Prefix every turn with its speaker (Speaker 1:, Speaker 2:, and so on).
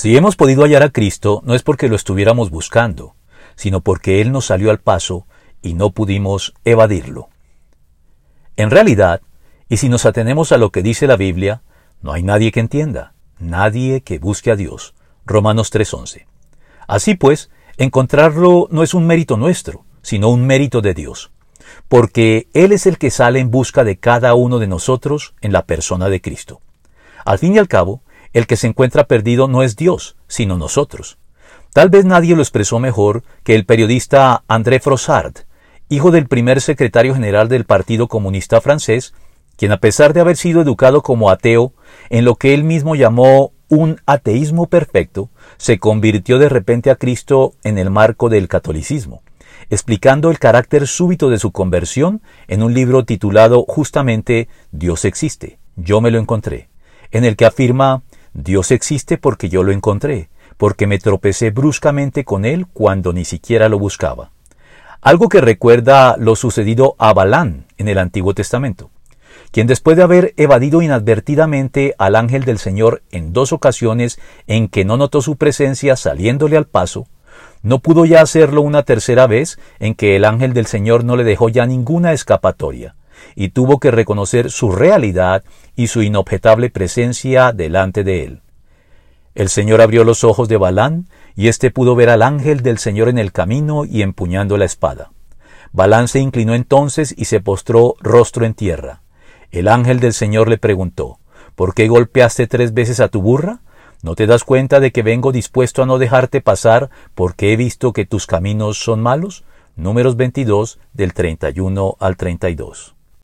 Speaker 1: Si hemos podido hallar a Cristo no es porque lo estuviéramos buscando, sino porque Él nos salió al paso y no pudimos evadirlo. En realidad, y si nos atenemos a lo que dice la Biblia, no hay nadie que entienda, nadie que busque a Dios. Romanos 3:11. Así pues, encontrarlo no es un mérito nuestro, sino un mérito de Dios, porque Él es el que sale en busca de cada uno de nosotros en la persona de Cristo. Al fin y al cabo, el que se encuentra perdido no es Dios, sino nosotros. Tal vez nadie lo expresó mejor que el periodista André Frossard, hijo del primer secretario general del Partido Comunista francés, quien a pesar de haber sido educado como ateo en lo que él mismo llamó un ateísmo perfecto, se convirtió de repente a Cristo en el marco del catolicismo, explicando el carácter súbito de su conversión en un libro titulado justamente Dios existe, yo me lo encontré, en el que afirma Dios existe porque yo lo encontré, porque me tropecé bruscamente con él cuando ni siquiera lo buscaba. Algo que recuerda lo sucedido a Balán en el Antiguo Testamento, quien después de haber evadido inadvertidamente al ángel del Señor en dos ocasiones en que no notó su presencia saliéndole al paso, no pudo ya hacerlo una tercera vez en que el ángel del Señor no le dejó ya ninguna escapatoria, y tuvo que reconocer su realidad y su inobjetable presencia delante de él. El Señor abrió los ojos de Balán, y éste pudo ver al ángel del Señor en el camino y empuñando la espada. Balán se inclinó entonces y se postró rostro en tierra. El ángel del Señor le preguntó, ¿Por qué golpeaste tres veces a tu burra? ¿No te das cuenta de que vengo dispuesto a no dejarte pasar porque he visto que tus caminos son malos? Números 22 del 31 al 32.